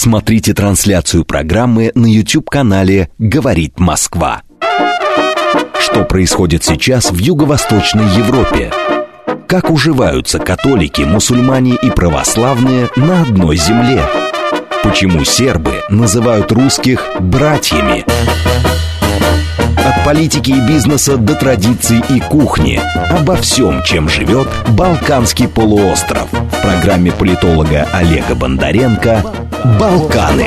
Смотрите трансляцию программы на YouTube-канале «Говорит Москва». Что происходит сейчас в Юго-Восточной Европе? Как уживаются католики, мусульмане и православные на одной земле? Почему сербы называют русских «братьями»? От политики и бизнеса до традиций и кухни. Обо всем, чем живет Балканский полуостров. В программе политолога Олега Бондаренко «Балканы».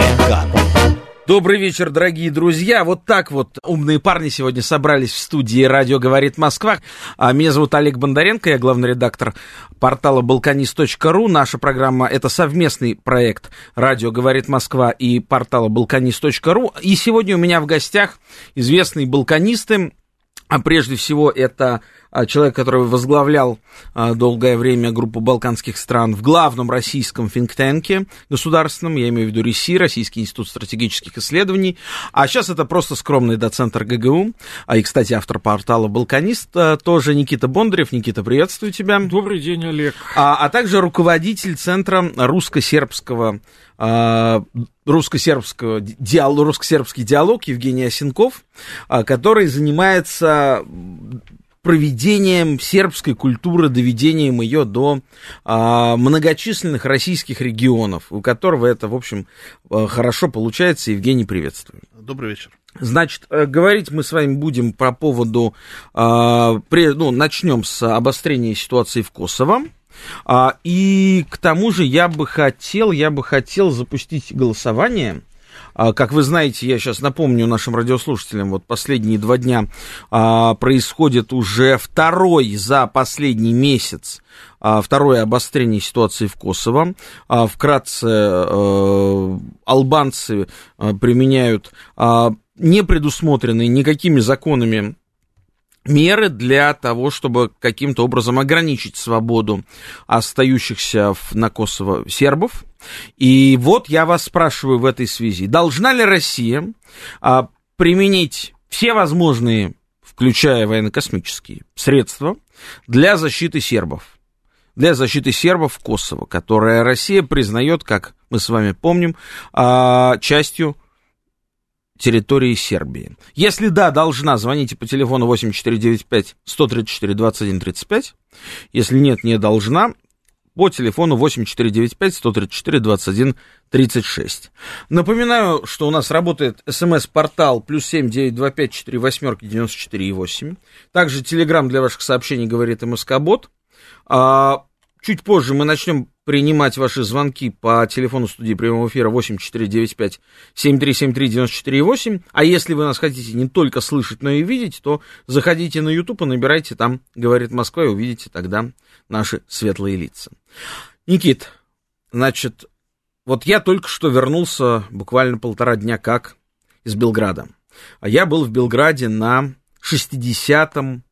Добрый вечер, дорогие друзья. Вот так вот умные парни сегодня собрались в студии «Радио говорит Москва». А Меня зовут Олег Бондаренко, я главный редактор портала «Балканист.ру». Наша программа — это совместный проект «Радио говорит Москва» и портала «Балканист.ру». И сегодня у меня в гостях известные балканисты, а прежде всего это человек, который возглавлял а, долгое время группу балканских стран в главном российском финктенке государственном, я имею в виду РИСИ, Российский институт стратегических исследований, а сейчас это просто скромный доцент РГГУ, а и, кстати, автор портала «Балканист», а, тоже Никита Бондарев. Никита, приветствую тебя. Добрый день, Олег. А, а также руководитель Центра русско-сербского русско-сербского диалог, русско-сербский диалог Евгений Осенков, который занимается проведением сербской культуры, доведением ее до а, многочисленных российских регионов, у которого это, в общем, а, хорошо получается. Евгений, приветствую. Добрый вечер. Значит, э, говорить мы с вами будем по поводу, а, при, ну, начнем с обострения ситуации в Косово. А, и к тому же я бы хотел, я бы хотел запустить голосование как вы знаете, я сейчас напомню нашим радиослушателям, вот последние два дня а, происходит уже второй за последний месяц а, второе обострение ситуации в Косово. Вкратце, э, албанцы э, применяют не предусмотренные никакими законами меры для того, чтобы каким-то образом ограничить свободу остающихся на Косово сербов. И вот я вас спрашиваю в этой связи, должна ли Россия а, применить все возможные, включая военно-космические средства, для защиты сербов? Для защиты сербов Косово, которое Россия признает, как мы с вами помним, а, частью территории Сербии? Если да, должна, звоните по телефону 8495 134 21 35. Если нет, не должна, по телефону 8495 134 21 36. Напоминаю, что у нас работает смс-портал плюс 7 925 4 восьмерки 94 8. Также телеграмм для ваших сообщений говорит МСК-бот. А, чуть позже мы начнем принимать ваши звонки по телефону студии прямого эфира 8495-7373-94-8. А если вы нас хотите не только слышать, но и видеть, то заходите на YouTube и набирайте там «Говорит Москва» и увидите тогда наши светлые лица. Никит, значит, вот я только что вернулся буквально полтора дня как из Белграда. А я был в Белграде на 60-м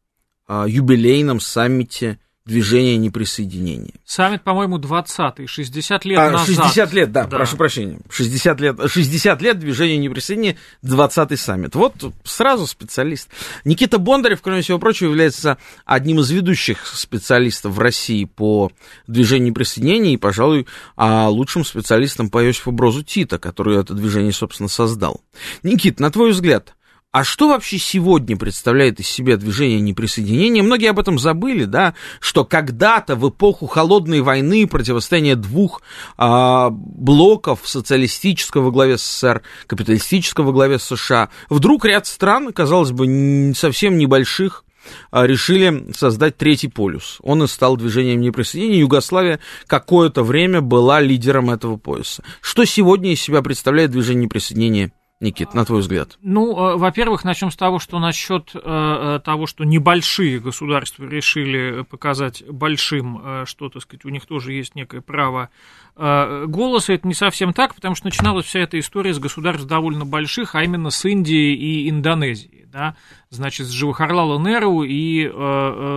а, юбилейном саммите движения неприсоединения. Саммит, по-моему, 20-й, 60 лет а, назад. 60 лет, да, да, прошу прощения. 60 лет, 60 лет движения неприсоединения, 20-й саммит. Вот сразу специалист. Никита Бондарев, кроме всего прочего, является одним из ведущих специалистов в России по движению неприсоединения и, пожалуй, а, лучшим специалистом по Иосифу Брозу Тита, который это движение, собственно, создал. Никит, на твой взгляд, а что вообще сегодня представляет из себя движение неприсоединения? Многие об этом забыли, да, что когда-то в эпоху холодной войны противостояние двух а, блоков социалистического во главе СССР, капиталистического во главе США, вдруг ряд стран, казалось бы, совсем небольших, а, решили создать третий полюс. Он и стал движением неприсоединения. Югославия какое-то время была лидером этого пояса. Что сегодня из себя представляет движение неприсоединения Никит, на твой взгляд? Ну, э, во-первых, начнем с того, что насчет э, э, того, что небольшие государства решили показать большим, что, так сказать, у них тоже есть некое право голоса, это не совсем так, потому что начиналась вся эта история с государств довольно больших, а именно с Индией и Индонезией, да, значит, с Джавахарлала Неру и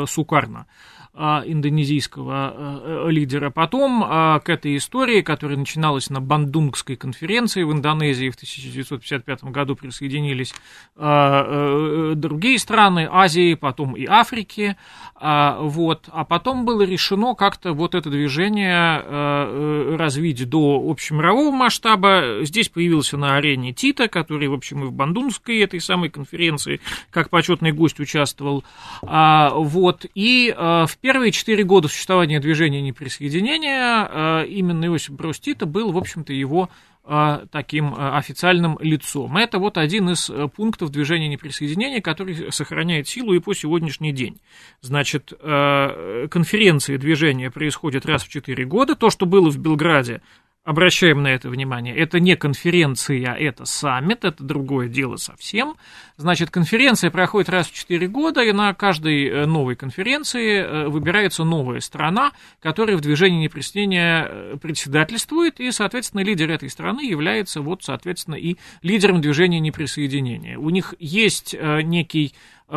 Сукарна. А, индонезийского а, лидера. Потом а, к этой истории, которая начиналась на Бандунгской конференции в Индонезии в 1955 году, присоединились другие страны Азии, потом и Африки. Вот. А потом было решено как-то вот это движение развить до общемирового масштаба. Здесь появился на арене Тита, который, в общем, и в Бандунгской этой самой конференции как почетный гость участвовал. Вот. И в первые четыре года существования движения неприсоединения э, именно Иосиф Тита был, в общем-то, его э, таким э, официальным лицом. Это вот один из пунктов движения неприсоединения, который сохраняет силу и по сегодняшний день. Значит, конференции движения происходят раз в четыре года. То, что было в Белграде Обращаем на это внимание. Это не конференция, это саммит, это другое дело совсем. Значит, конференция проходит раз в 4 года, и на каждой э, новой конференции э, выбирается новая страна, которая в движении неприсоединения э, председательствует, и, соответственно, лидер этой страны является, вот, соответственно, и лидером движения неприсоединения. У них есть некий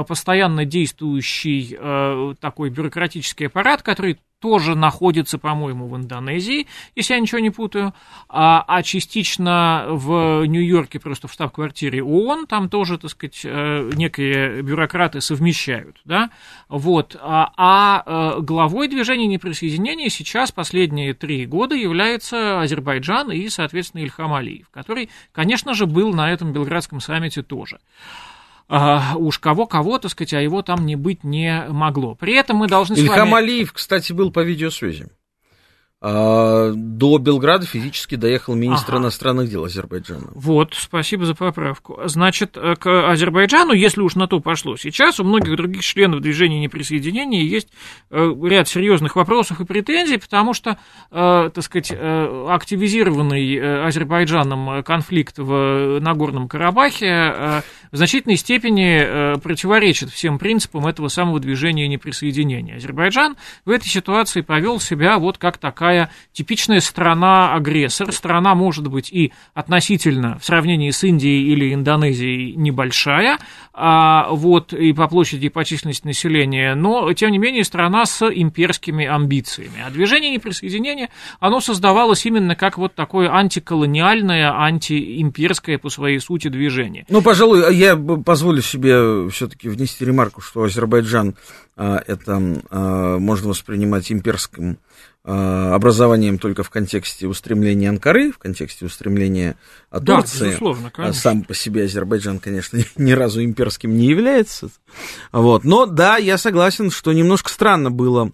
постоянно действующий такой бюрократический аппарат, который тоже находится, по-моему, в Индонезии, если я ничего не путаю, а, а частично в Нью-Йорке, просто в штаб-квартире ООН, там тоже, так сказать, э, некие бюрократы совмещают, да, вот, а, а э, главой движения неприсоединения сейчас последние три года является Азербайджан и, соответственно, Ильхам Алиев, который, конечно же, был на этом Белградском саммите тоже а, уж кого-кого, так сказать, а его там не быть не могло. При этом мы должны Ильхам с вами... Алиев, кстати, был по видеосвязи. А, до Белграда физически доехал министр ага. иностранных дел Азербайджана. Вот, спасибо за поправку. Значит, э, к Азербайджану, если уж на то пошло, сейчас у многих других членов движения неприсоединения есть э, ряд серьезных вопросов и претензий, потому что, э, так сказать, активизированный Азербайджаном конфликт в Нагорном Карабахе в значительной степени противоречит всем принципам этого самого движения неприсоединения. Азербайджан в этой ситуации повел себя вот как такая типичная страна-агрессор. Страна может быть и относительно в сравнении с Индией или Индонезией небольшая, а, вот, и по площади, и по численности населения, но, тем не менее, страна с имперскими амбициями. А движение неприсоединения, оно создавалось именно как вот такое антиколониальное, антиимперское по своей сути движение. Ну, пожалуй, я позволю себе все-таки внести ремарку, что Азербайджан а, это а, можно воспринимать имперским образованием только в контексте устремления Анкары, в контексте устремления Турции. Да, безусловно, конечно. Сам по себе Азербайджан, конечно, ни разу имперским не является. Вот. Но да, я согласен, что немножко странно было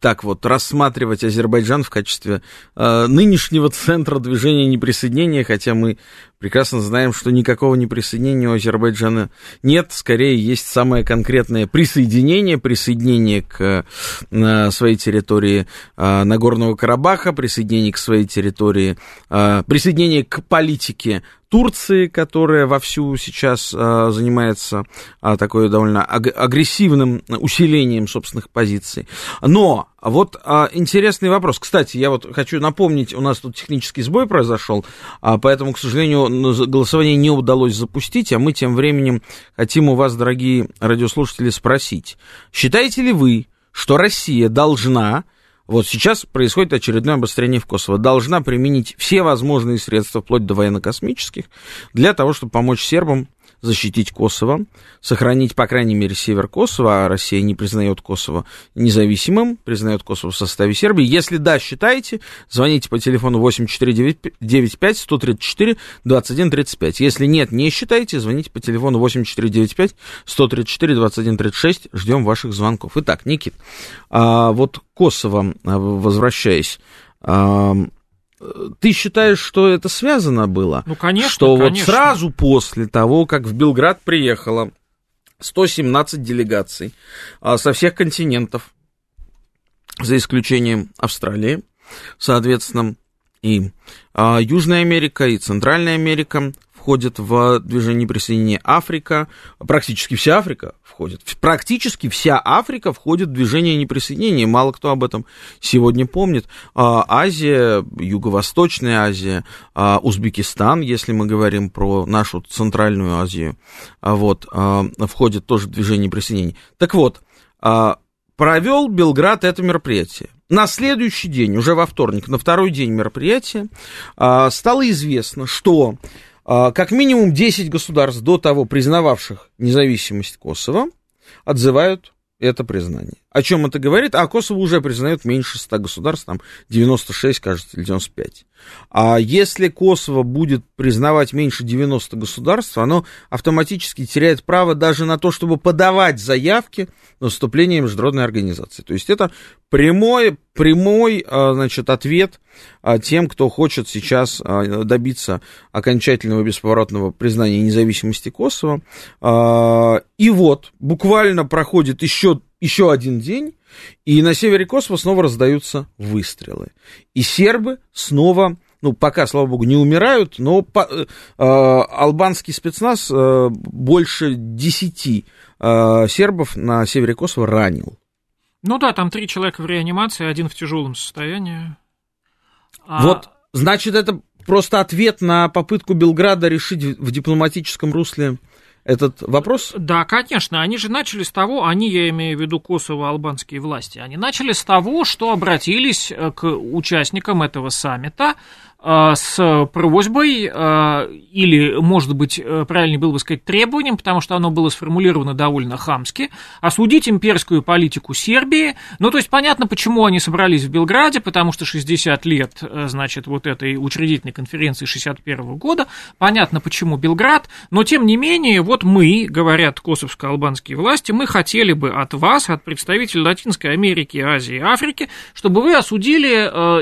так вот рассматривать Азербайджан в качестве э, нынешнего центра движения неприсоединения, хотя мы прекрасно знаем, что никакого неприсоединения у Азербайджана нет, скорее есть самое конкретное присоединение, присоединение к э, своей территории э, Нагорного Карабаха, присоединение к своей территории, э, присоединение к политике Турции, которая вовсю сейчас а, занимается а, такой довольно аг- агрессивным усилением собственных позиций. Но вот а, интересный вопрос. Кстати, я вот хочу напомнить, у нас тут технический сбой произошел, а, поэтому, к сожалению, голосование не удалось запустить, а мы тем временем хотим у вас, дорогие радиослушатели, спросить. Считаете ли вы, что Россия должна вот сейчас происходит очередное обострение в Косово. Должна применить все возможные средства, вплоть до военно-космических, для того, чтобы помочь сербам защитить Косово, сохранить, по крайней мере, север Косово, а Россия не признает Косово независимым, признает Косово в составе Сербии. Если да, считаете, звоните по телефону 8495-134-2135. Если нет, не считаете, звоните по телефону 8495-134-2136. Ждем ваших звонков. Итак, Никит, а вот Косово, а, возвращаясь, ты считаешь, что это связано было? Ну, конечно, Что конечно. вот сразу после того, как в Белград приехало 117 делегаций а, со всех континентов, за исключением Австралии, соответственно, и а, Южная Америка, и Центральная Америка, входит в движение присоединения Африка, практически вся Африка входит, практически вся Африка входит в движение неприсоединения, мало кто об этом сегодня помнит. А, Азия, Юго-Восточная Азия, а, Узбекистан, если мы говорим про нашу Центральную Азию, а, вот, входит тоже в движение присоединения. Так вот, провел Белград это мероприятие. На следующий день, уже во вторник, на второй день мероприятия, стало известно, что как минимум 10 государств до того, признававших независимость Косово, отзывают это признание. О чем это говорит? А Косово уже признает меньше 100 государств, там 96, кажется, или 95. А если Косово будет признавать меньше 90 государств, оно автоматически теряет право даже на то, чтобы подавать заявки на вступление в международные организации. То есть это прямой, прямой а, значит, ответ а, тем, кто хочет сейчас а, добиться окончательного бесповоротного признания независимости Косово. И вот, буквально проходит еще, еще один день, и на севере Косово снова раздаются выстрелы. И сербы снова ну, пока, слава богу, не умирают, но по, э, албанский спецназ э, больше 10 э, сербов на севере Косово ранил. Ну да, там три человека в реанимации, один в тяжелом состоянии. А... Вот, значит, это просто ответ на попытку Белграда решить в дипломатическом русле этот вопрос? Да, конечно. Они же начали с того, они, я имею в виду Косово-албанские власти, они начали с того, что обратились э, к участникам этого саммита с просьбой, э, или, может быть, э, правильнее было бы сказать, требованием, потому что оно было сформулировано довольно хамски, осудить имперскую политику Сербии. Ну, то есть, понятно, почему они собрались в Белграде, потому что 60 лет, значит, вот этой учредительной конференции 61 года, понятно, почему Белград, но, тем не менее, вот мы, говорят косовско-албанские власти, мы хотели бы от вас, от представителей Латинской Америки, Азии и Африки, чтобы вы осудили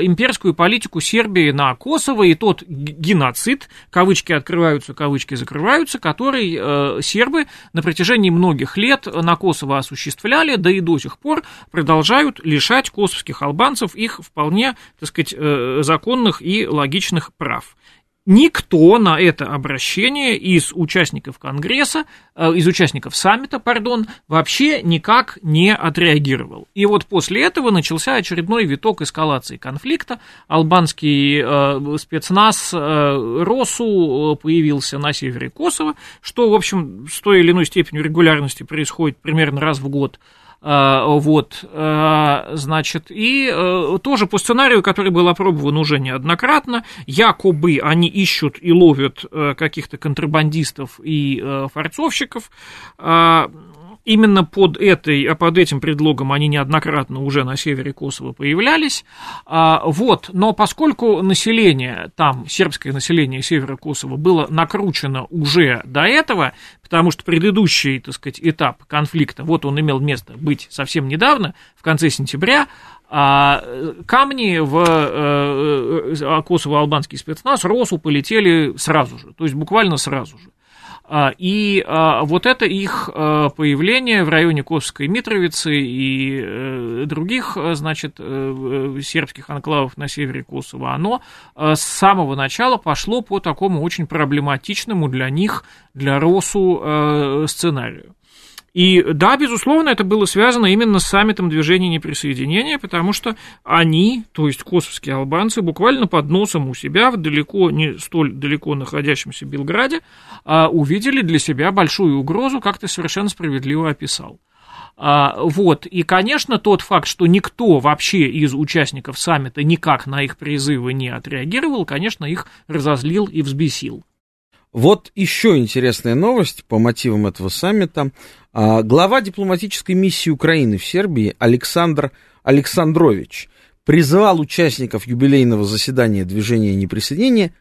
имперскую политику Сербии на Косово, Косово и тот геноцид, кавычки открываются, кавычки закрываются, который э, сербы на протяжении многих лет на Косово осуществляли, да и до сих пор продолжают лишать косовских албанцев их вполне, так сказать, э, законных и логичных прав никто на это обращение из участников Конгресса, э, из участников саммита, пардон, вообще никак не отреагировал. И вот после этого начался очередной виток эскалации конфликта. Албанский э, спецназ э, РОСУ появился на севере Косово, что, в общем, с той или иной степенью регулярности происходит примерно раз в год Э, вот, э, значит, и э, тоже по сценарию, который был опробован уже неоднократно, якобы они ищут и ловят каких-то контрабандистов и форцовщиков, именно под, этой, а под этим предлогом они неоднократно уже на севере Косово появлялись. А, вот, но поскольку население там, сербское население севера Косово было накручено уже до этого, потому что предыдущий, так сказать, этап конфликта, вот он имел место быть совсем недавно, в конце сентября, а камни в э, э, Косово-албанский спецназ РОСу полетели сразу же, то есть буквально сразу же. А, и а, вот это их а, появление в районе Косовской Митровицы и э, других, значит, э, э, сербских анклавов на севере Косово, оно с самого начала пошло по такому очень проблематичному для них, для РОСу сценарию. И да, безусловно, это было связано именно с саммитом движения неприсоединения, потому что они, то есть косовские албанцы, буквально под носом у себя, в далеко, не столь далеко находящемся Белграде, а, увидели для себя большую угрозу, как ты совершенно справедливо описал. А, вот, и, конечно, тот факт, что никто вообще из участников саммита никак на их призывы не отреагировал, конечно, их разозлил и взбесил. Вот еще интересная новость по мотивам этого саммита. А, глава дипломатической миссии Украины в Сербии Александр Александрович призвал участников юбилейного заседания движения неприсоединения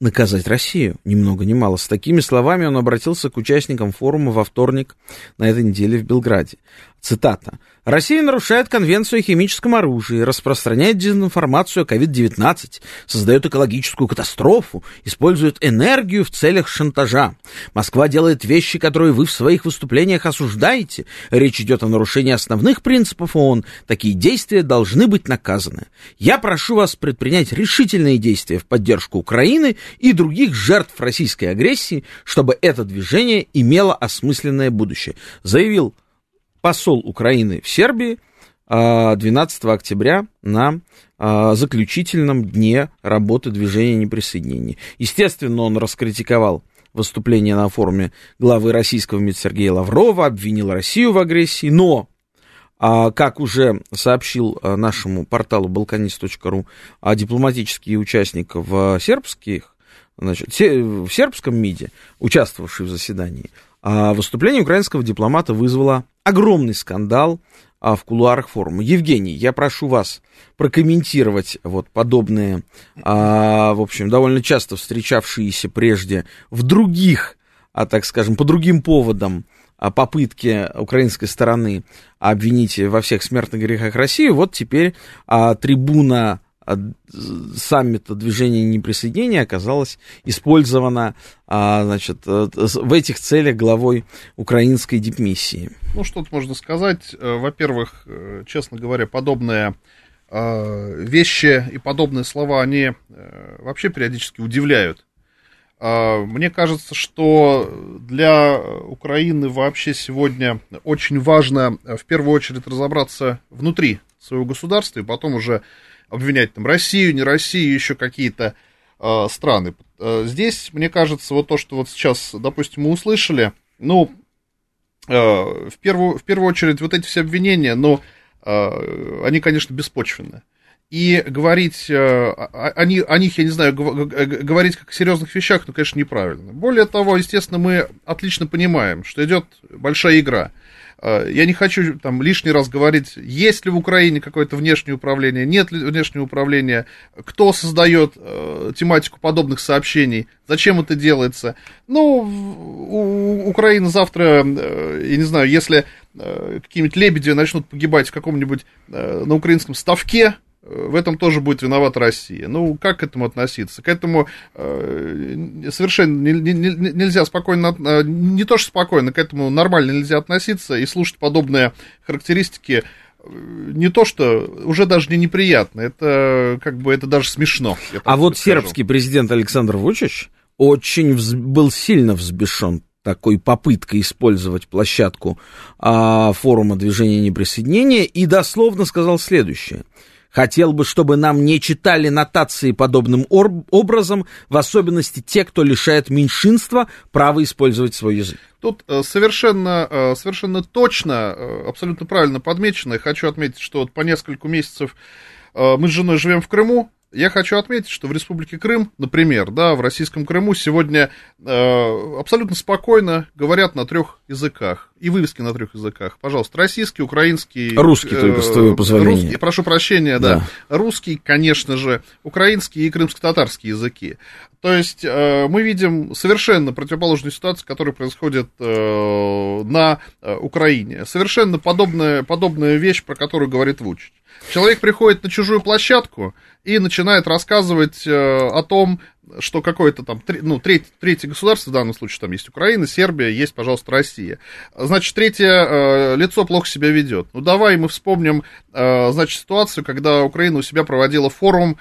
наказать Россию, ни много ни мало. С такими словами он обратился к участникам форума во вторник на этой неделе в Белграде. Цитата. Россия нарушает конвенцию о химическом оружии, распространяет дезинформацию о COVID-19, создает экологическую катастрофу, использует энергию в целях шантажа. Москва делает вещи, которые вы в своих выступлениях осуждаете. Речь идет о нарушении основных принципов ООН. Такие действия должны быть наказаны. Я прошу вас предпринять решительные действия в поддержку Украины и других жертв российской агрессии, чтобы это движение имело осмысленное будущее, заявил посол Украины в Сербии 12 а, октября на а, заключительном дне работы движения неприсоединения. Естественно, он раскритиковал выступление на форуме главы российского МИД Сергея Лаврова, обвинил Россию в агрессии, но а, как уже сообщил нашему порталу balkanist.ru дипломатический участник в сербских, значит, в сербском МИДе, участвовавший в заседании, выступление украинского дипломата вызвало огромный скандал в кулуарах форума. Евгений, я прошу вас прокомментировать вот подобные, в общем, довольно часто встречавшиеся прежде в других, так скажем, по другим поводам попытки украинской стороны обвинить во всех смертных грехах Россию, вот теперь а, трибуна а, саммита движения неприсоединения оказалась использована а, значит, э, в этих целях главой украинской дипмиссии. Ну, что тут можно сказать. Э, во-первых, э, честно говоря, подобные вещи и подобные слова, они вообще периодически удивляют. А, мне кажется, что для Украины вообще сегодня очень важно в первую очередь разобраться внутри своего государства и потом уже обвинять там Россию, не Россию, еще какие-то э, страны. Э, здесь, мне кажется, вот то, что вот сейчас, допустим, мы услышали, ну, э, в, первую, в первую очередь вот эти все обвинения, но э, они, конечно, беспочвенны и говорить э, о, о, о них, я не знаю, говорить как о серьезных вещах, ну, конечно, неправильно. Более того, естественно, мы отлично понимаем, что идет большая игра. Э, я не хочу там лишний раз говорить, есть ли в Украине какое-то внешнее управление, нет ли внешнего управления, кто создает э, тематику подобных сообщений, зачем это делается. Ну, у Украины завтра, э, я не знаю, если э, какие-нибудь лебеди начнут погибать в каком-нибудь э, на украинском ставке, в этом тоже будет виновата Россия. Ну, как к этому относиться? К этому э, совершенно не, не, нельзя спокойно, э, не то что спокойно, к этому нормально нельзя относиться и слушать подобные характеристики э, не то, что уже даже не неприятно, это как бы это даже смешно. А вот скажу. сербский президент Александр Вучич очень вз... был сильно взбешен такой попыткой использовать площадку а, форума движения неприсоединения и дословно сказал следующее. Хотел бы, чтобы нам не читали нотации подобным образом, в особенности те, кто лишает меньшинства права использовать свой язык. Тут э, совершенно, э, совершенно точно, э, абсолютно правильно подмечено. Хочу отметить, что вот по несколько месяцев мы с женой живем в Крыму, я хочу отметить, что в Республике Крым, например, да, в российском Крыму сегодня э, абсолютно спокойно говорят на трех языках. И вывески на трех языках. Пожалуйста, российский, украинский... Русский, э, только с твоего позволения. Русский, прошу прощения, да. да. Русский, конечно же, украинский и крымско-татарский языки. То есть э, мы видим совершенно противоположную ситуацию, которая происходит э, на э, Украине. Совершенно подобная, подобная вещь, про которую говорит Вучич. Человек приходит на чужую площадку и начинает рассказывать э, о том, что какое-то там, ну, треть, третье государство, в данном случае там есть Украина, Сербия, есть, пожалуйста, Россия. Значит, третье э, лицо плохо себя ведет. Ну, давай мы вспомним, э, значит, ситуацию, когда Украина у себя проводила форум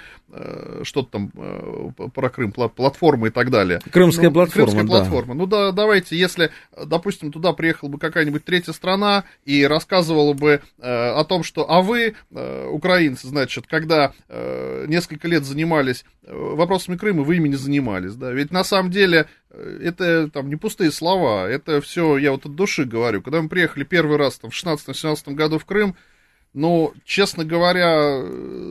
что-то там э, про Крым, платформа и так далее. Крымская ну, платформа, Крымская да. платформа. Ну да, давайте, если, допустим, туда приехала бы какая-нибудь третья страна и рассказывала бы э, о том, что, а вы, э, украинцы, значит, когда э, несколько лет занимались э, вопросами Крыма, вы ими не занимались, да, ведь на самом деле это там не пустые слова, это все, я вот от души говорю, когда мы приехали первый раз там в 16-17 году в Крым, но, честно говоря,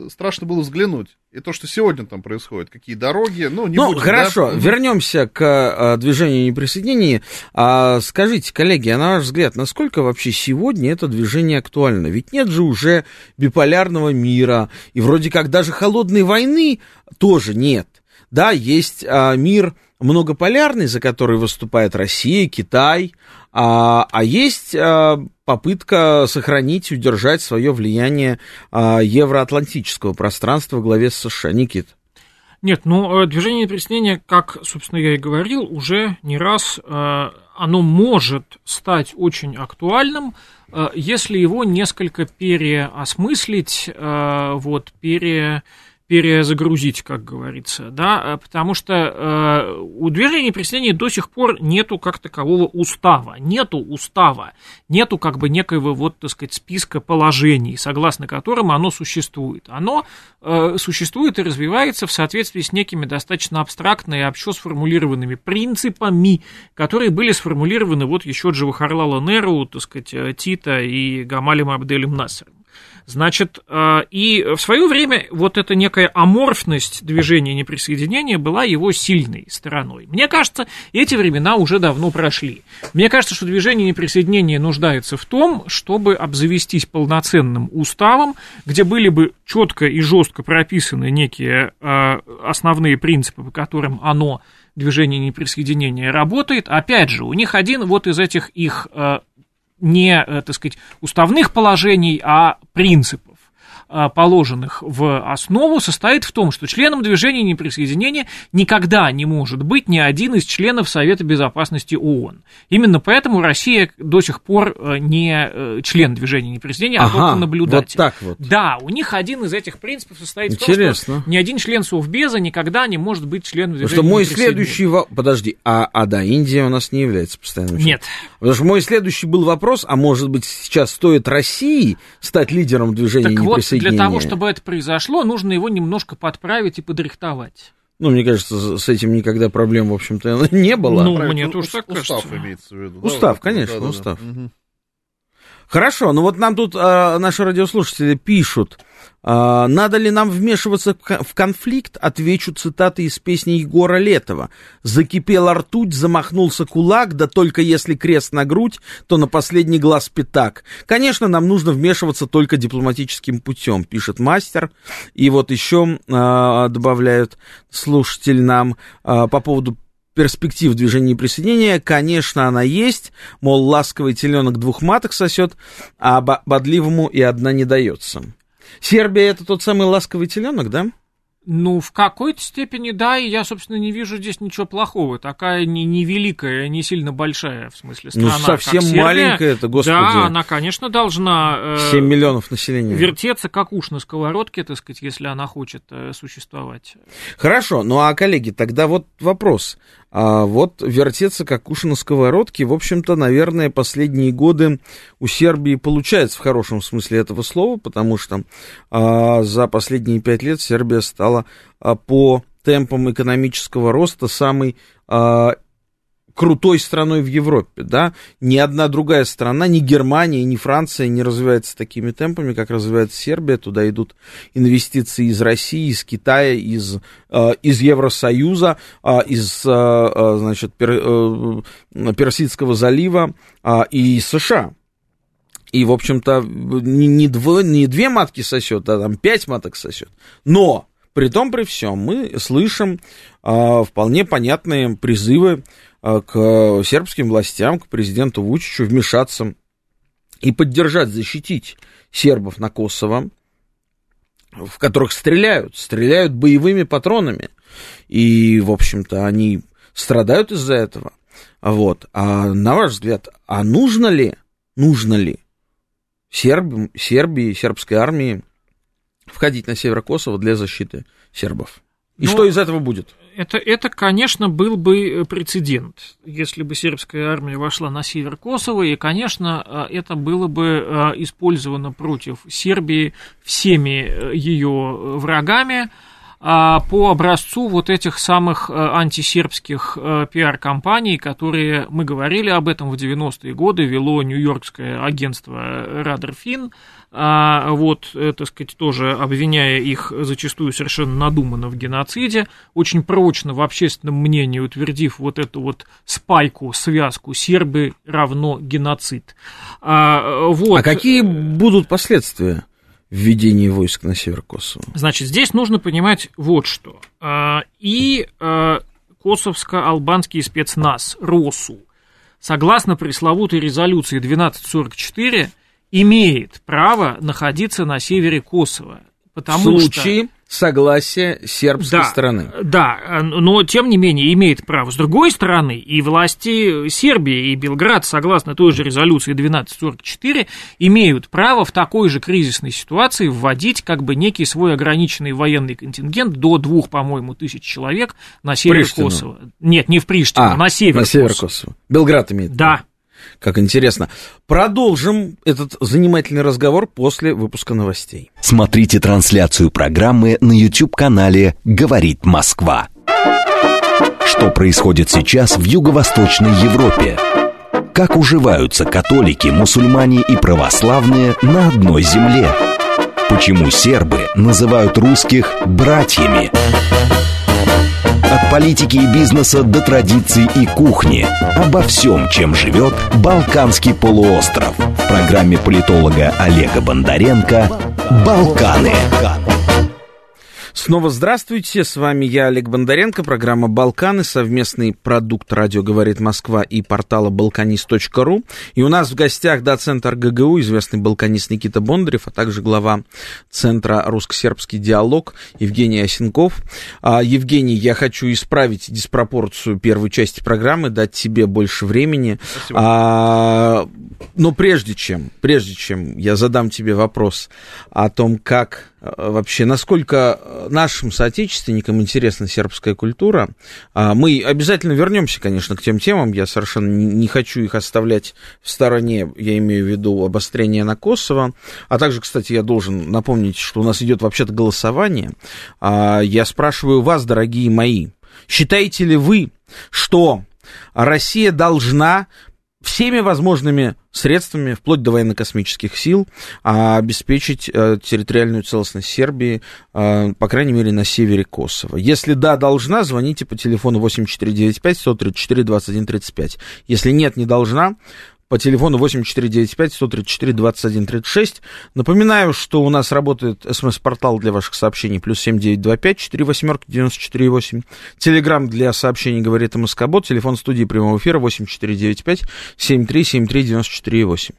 страшно было взглянуть. И то, что сегодня там происходит, какие дороги, ну, не Ну, будем, хорошо, да? вернемся к а, движению неприсоединения. А, скажите, коллеги, а на ваш взгляд, насколько вообще сегодня это движение актуально? Ведь нет же уже биполярного мира, и вроде как даже холодной войны тоже нет. Да, есть а, мир многополярный, за который выступает Россия, Китай, а, а есть а, попытка сохранить, удержать свое влияние а, евроатлантического пространства в главе США. Никит. Нет, ну, э, движение неприсоединения, как, собственно, я и говорил, уже не раз, э, оно может стать очень актуальным, э, если его несколько переосмыслить, вот, пере перезагрузить, как говорится, да, э, потому что э, у движения присоединения до сих пор нету как такового устава, нету устава, нету как бы некоего вот, так сказать, списка положений, согласно которым оно существует. Оно э, существует и развивается в соответствии с некими достаточно абстрактными, общо сформулированными принципами, которые были сформулированы вот еще Джавахарлала Неру, так сказать, э, Тита и Гамалем Абделем Насером. Значит, э, и в свое время вот эта некая аморфность движения неприсоединения была его сильной стороной. Мне кажется, эти времена уже давно прошли. Мне кажется, что движение неприсоединения нуждается в том, чтобы обзавестись полноценным уставом, где были бы четко и жестко прописаны некие э, основные принципы, по которым оно движение неприсоединения работает. Опять же, у них один вот из этих их э, не, э, так сказать, уставных положений, а принципов. А, положенных в основу, состоит в том, что членом движения неприсоединения никогда не может быть ни один из членов Совета Безопасности ООН. Именно поэтому Россия до сих пор э, не э, член движения неприсоединения, а ага, только наблюдатель. Вот так вот. Да, у них один из этих принципов состоит Интересно. в том, что ни один член Совбеза никогда не может быть членом движения Потому что мой следующий... Подожди, а, а да, Индия у нас не является постоянным членом? Нет. Потому что мой следующий был вопрос, а может быть сейчас стоит России стать лидером движения так неприсоединения? Для того, чтобы это произошло, нужно его немножко подправить и подрихтовать. Ну, мне кажется, с этим никогда проблем, в общем-то, не было. Ну, мне тоже так кажется. Устав имеется в виду. Устав, да, конечно, да, да, устав. Да. Хорошо, ну вот нам тут э, наши радиослушатели пишут, надо ли нам вмешиваться в конфликт, отвечу цитаты из песни Егора Летова. Закипела ртуть, замахнулся кулак, да только если крест на грудь, то на последний глаз пятак. Конечно, нам нужно вмешиваться только дипломатическим путем, пишет мастер. И вот еще э, добавляют слушатель нам э, по поводу перспектив движения присоединения, конечно, она есть, мол, ласковый теленок двух маток сосет, а бодливому и одна не дается. Сербия это тот самый ласковый теленок, да? Ну, в какой-то степени, да, и я, собственно, не вижу здесь ничего плохого. Такая не, не великая, не сильно большая, в смысле, ну, страна. Ну, совсем как маленькая это, господи. Да, она, конечно, должна... Э, 7 миллионов населения. Вертеться, как уж на сковородке, так сказать, если она хочет э, существовать. Хорошо, ну а, коллеги, тогда вот вопрос. А вот вертеться как уши на сковородке, в общем-то, наверное, последние годы у Сербии получается в хорошем смысле этого слова, потому что а, за последние пять лет Сербия стала а, по темпам экономического роста самой а, крутой страной в Европе, да, ни одна другая страна, ни Германия, ни Франция не развивается такими темпами, как развивается Сербия, туда идут инвестиции из России, из Китая, из, э, из Евросоюза, из, значит, пер, э, Персидского залива и США. И, в общем-то, не, не, дво, не две матки сосет, а там пять маток сосет. Но при том, при всем, мы слышим э, вполне понятные призывы Э, к сербским властям, к президенту Вучичу вмешаться и поддержать, защитить сербов на Косово, в которых стреляют, стреляют боевыми патронами. И, в общем-то, они страдают из-за этого. Вот. А на ваш взгляд, а нужно ли, нужно ли Серб, Сербии, сербской армии входить на север Косово для защиты сербов? И Но... что из этого будет? это, это, конечно, был бы э, прецедент, если бы сербская армия вошла на север Косово, и, конечно, э, это было бы э, использовано против Сербии всеми ее врагами, а, по образцу вот этих самых антисербских пиар-компаний, которые, мы говорили об этом в 90-е годы, вело нью-йоркское агентство Радерфин, а, вот, э, так сказать, тоже обвиняя их зачастую совершенно надуманно в геноциде, очень прочно в общественном мнении утвердив вот эту вот спайку, связку сербы равно геноцид. А, вот. а какие будут последствия? введения войск на север Косово. Значит, здесь нужно понимать вот что. А, и а, косовско-албанский спецназ РОСУ, согласно пресловутой резолюции 1244, имеет право находиться на севере Косово. Потому в случае... что согласия сербской да, стороны. Да, но тем не менее имеет право. С другой стороны, и власти Сербии, и Белград, согласно той же резолюции 1244, имеют право в такой же кризисной ситуации вводить как бы некий свой ограниченный военный контингент до двух, по-моему, тысяч человек на север Приштину. Косово. Нет, не в Приштину, А, на север на север Косово. Косово. Белград имеет. Да. Как интересно. Продолжим этот занимательный разговор после выпуска новостей. Смотрите трансляцию программы на YouTube-канале «Говорит Москва». Что происходит сейчас в Юго-Восточной Европе? Как уживаются католики, мусульмане и православные на одной земле? Почему сербы называют русских «братьями»? От политики и бизнеса до традиций и кухни. Обо всем, чем живет Балканский полуостров. В программе политолога Олега Бондаренко «Балканы». Снова здравствуйте, с вами я, Олег Бондаренко, программа «Балканы», совместный продукт «Радио говорит Москва» и портала «Балканист.ру». И у нас в гостях доцент РГГУ, известный балканист Никита Бондарев, а также глава Центра «Русско-сербский диалог» Евгений Осенков. А, Евгений, я хочу исправить диспропорцию первой части программы, дать тебе больше времени. Спасибо. А, но прежде чем, прежде чем я задам тебе вопрос о том, как вообще, насколько нашим соотечественникам интересна сербская культура, а, мы обязательно вернемся, конечно, к тем темам. Я совершенно не не хочу их оставлять в стороне. Я имею в виду обострение на Косово. А также, кстати, я должен напомнить, что у нас идет вообще-то голосование. А, Я спрашиваю вас, дорогие мои, считаете ли вы, что Россия должна всеми возможными средствами, вплоть до военно-космических сил, а, обеспечить э, территориальную целостность Сербии, э, по крайней мере, на севере Косово. Если да, должна, звоните по телефону 8495-134-2135. Если нет, не должна, по телефону 8495-134-2136. Напоминаю, что у нас работает смс-портал для ваших сообщений, плюс 7925 4 восьмерки 94,8. Телеграмм для сообщений говорит МСК-бот, телефон студии прямого эфира 8495 73 73 94,8.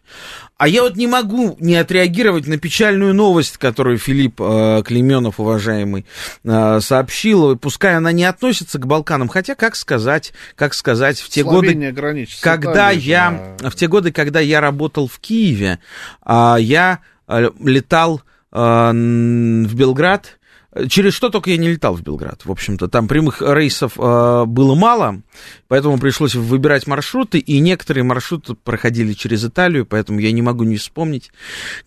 А я вот не могу не отреагировать на печальную новость, которую Филипп э, Клеменов, уважаемый, э, сообщил. Пускай она не относится к Балканам, хотя, как сказать, как сказать, в те годы... Словения с Когда я, в те годы, когда я работал в Киеве, а, я э, летал н- в Белград. Через что только я не летал в Белград, в общем-то. Там прямых рейсов а, было мало, поэтому пришлось выбирать маршруты, и некоторые маршруты проходили через Италию, поэтому я не могу не вспомнить,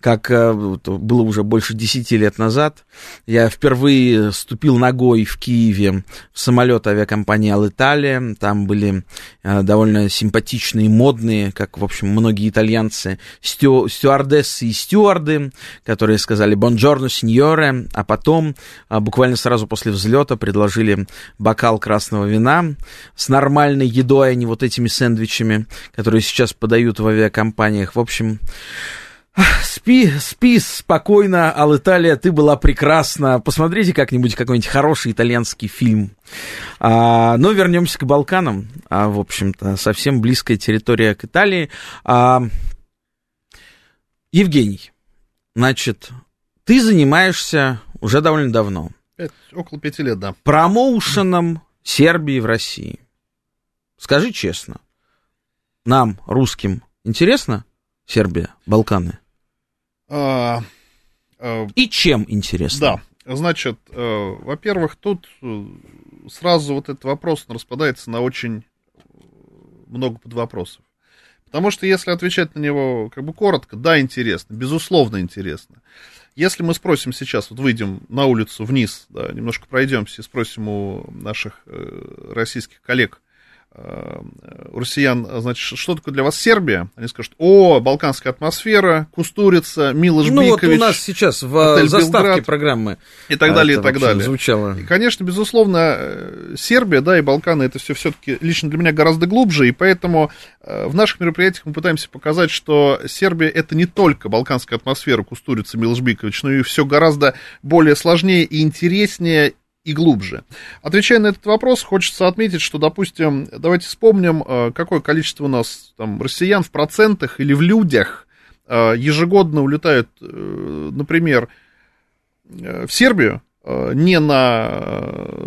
как вот было уже больше 10 лет назад. Я впервые ступил ногой в Киеве в самолет авиакомпании Алиталия. Там были а, довольно симпатичные, модные, как, в общем, многие итальянцы, стю- стюардессы и стюарды, которые сказали «бонджорно, сеньоре», а потом, буквально сразу после взлета, предложили бокал красного вина с нормальной едой, а не вот этими сэндвичами, которые сейчас подают в авиакомпаниях. В общем, Спи, спи спокойно, Алиталия, ты была прекрасна. Посмотрите как-нибудь какой-нибудь хороший итальянский фильм. А, но вернемся к Балканам. А, в общем-то, совсем близкая территория к Италии. А, Евгений, значит, ты занимаешься уже довольно давно Пять- около пяти лет, да. промоушеном Сербии в России. Скажи честно, нам, русским, интересно Сербия, Балканы? А, а, И чем интересно? да, значит, э, во-первых, тут э, сразу вот этот вопрос распадается на очень много подвопросов. Потому что если отвечать на него как бы коротко, да, интересно, безусловно интересно. Если мы спросим сейчас, вот выйдем на улицу вниз, да, немножко пройдемся и спросим у наших э, российских коллег, россиян, значит, что такое для вас Сербия? Они скажут, о, балканская атмосфера, Кустурица, Милош Ну вот Бикович у нас сейчас в отель э, заставке «Белград» программы и так далее, и это так далее. звучало. И, конечно, безусловно, э, Сербия, да, и Балканы, это все все-таки лично для меня гораздо глубже, и поэтому э, в наших мероприятиях мы пытаемся показать, что Сербия это не только балканская атмосфера Кустурица, Милош Бикович, но и все гораздо более сложнее и интереснее и глубже. Отвечая на этот вопрос, хочется отметить, что, допустим, давайте вспомним, э, какое количество у нас там россиян в процентах или в людях э, ежегодно улетают, э, например, в Сербию, не на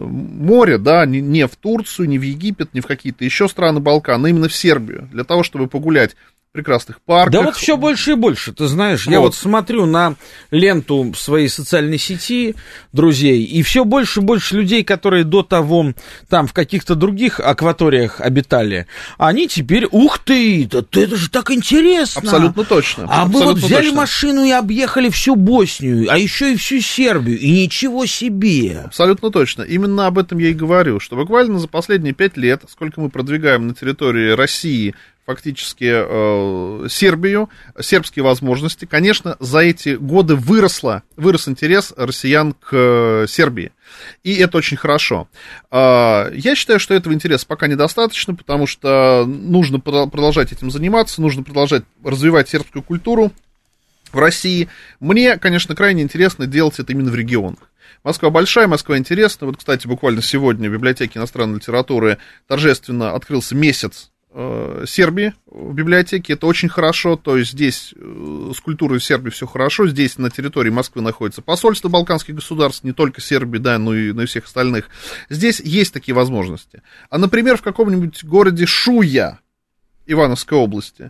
море, да, не, в Турцию, не в Египет, не в какие-то еще страны Балкан, а именно в Сербию, для того, чтобы погулять прекрасных парках. Да вот все больше и больше, ты знаешь, вот. я вот смотрю на ленту своей социальной сети друзей, и все больше и больше людей, которые до того там в каких-то других акваториях обитали, они теперь, ух ты, это, это же так интересно. Абсолютно точно. А Абсолютно мы вот взяли точно. машину и объехали всю Боснию, а еще и всю Сербию, и ничего себе. Абсолютно точно. Именно об этом я и говорю, что буквально за последние пять лет, сколько мы продвигаем на территории России фактически э, Сербию, сербские возможности. Конечно, за эти годы выросло, вырос интерес россиян к э, Сербии. И это очень хорошо. Э, я считаю, что этого интереса пока недостаточно, потому что нужно продолжать этим заниматься, нужно продолжать развивать сербскую культуру в России. Мне, конечно, крайне интересно делать это именно в регионах. Москва большая, Москва интересная. Вот, кстати, буквально сегодня в библиотеке иностранной литературы торжественно открылся месяц Э, Сербии в библиотеке. Это очень хорошо. То есть здесь э, с культурой Сербии все хорошо. Здесь на территории Москвы находится посольство балканских государств, не только Сербии, да, но и, но и всех остальных. Здесь есть такие возможности. А, например, в каком-нибудь городе Шуя, Ивановской области,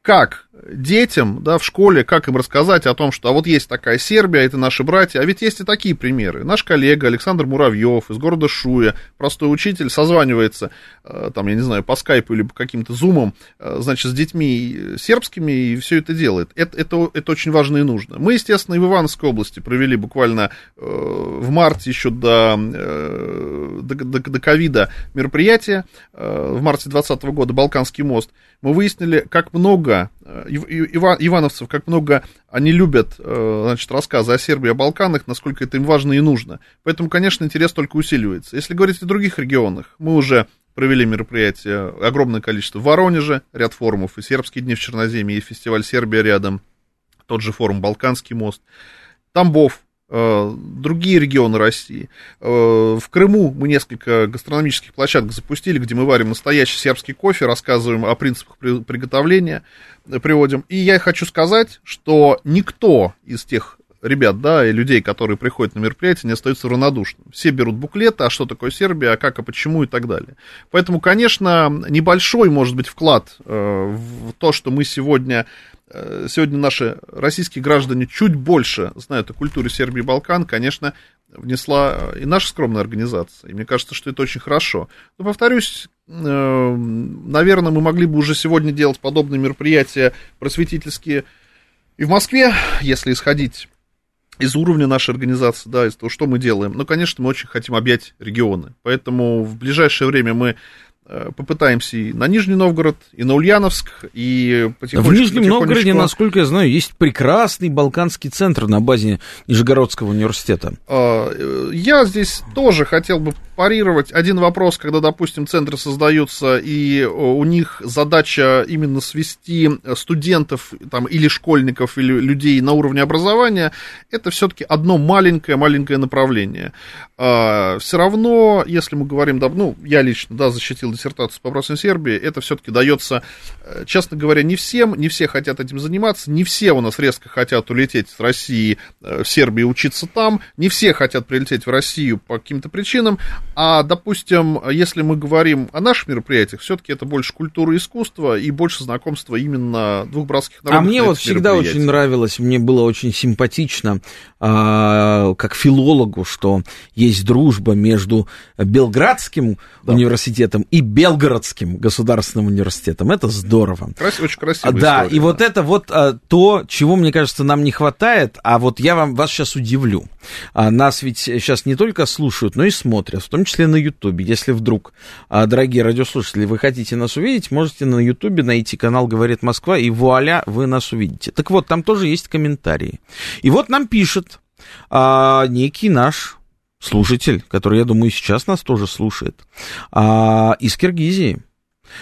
как детям, да, в школе, как им рассказать о том, что а вот есть такая Сербия, это наши братья, а ведь есть и такие примеры. Наш коллега Александр Муравьев из города Шуя, простой учитель, созванивается, э, там, я не знаю, по скайпу или по каким-то зумам, э, значит, с детьми сербскими и все это делает. Это, это, это очень важно и нужно. Мы, естественно, и в Ивановской области провели буквально э, в марте еще до, до, ковида мероприятие, в марте 2020 года Балканский мост. Мы выяснили, как много Ива, ивановцев, как много они любят, э, значит, рассказы о Сербии, о Балканах, насколько это им важно и нужно. Поэтому, конечно, интерес только усиливается. Если говорить о других регионах, мы уже провели мероприятие, огромное количество в Воронеже, ряд форумов, и сербские дни в Черноземье, и фестиваль Сербия рядом, тот же форум Балканский мост, Тамбов, другие регионы России. Э, в Крыму мы несколько гастрономических площадок запустили, где мы варим настоящий сербский кофе, рассказываем о принципах приготовления, э, приводим. И я хочу сказать, что никто из тех ребят, да, и людей, которые приходят на мероприятие, не остаются равнодушным. Все берут буклеты, а что такое Сербия, а как, а почему и так далее. Поэтому, конечно, небольшой может быть вклад в то, что мы сегодня Э, сегодня наши российские граждане чуть больше знают о культуре Сербии и Балкан, конечно, внесла и наша скромная организация. И мне кажется, что это очень хорошо. Но, повторюсь, э, наверное, мы могли бы уже сегодня делать подобные мероприятия просветительские и в Москве, если исходить из уровня нашей организации, да, из того, что мы делаем. Но, конечно, мы очень хотим объять регионы. Поэтому в ближайшее время мы Э, попытаемся и на Нижний Новгород, и на Ульяновск, и потихонечку... В Нижнем Новгороде, насколько я знаю, есть прекрасный балканский центр на базе Нижегородского университета. А, э, я здесь тоже хотел бы парировать один вопрос, когда, допустим, центры создаются, и у них задача именно свести студентов там, или школьников, или людей на уровне образования, это все-таки одно маленькое-маленькое направление. А, все равно, если мы говорим, да, ну, я лично, да, защитил диссертацию по вопросам Сербии, это все-таки дается, э, честно говоря, не всем, не все хотят этим заниматься, не все у нас резко хотят улететь с России э, в Сербию учиться там, не все хотят прилететь в Россию по каким-то причинам, а, допустим, если мы говорим о наших мероприятиях, все-таки это больше культура и искусство и больше знакомства именно двух братских народов. А мне вот всегда очень нравилось, мне было очень симпатично, а, как филологу, что есть дружба между Белградским да. университетом и Белгородским государственным университетом. Это здорово. Красиво, очень красиво. Да, история, и да. вот это вот а, то, чего, мне кажется, нам не хватает, а вот я вам, вас сейчас удивлю. А, нас ведь сейчас не только слушают, но и смотрят, в том числе на Ютубе. Если вдруг, а, дорогие радиослушатели, вы хотите нас увидеть, можете на Ютубе найти канал «Говорит Москва», и вуаля, вы нас увидите. Так вот, там тоже есть комментарии. И вот нам пишет а, некий наш слушатель, который, я думаю, сейчас нас тоже слушает, а, из Киргизии.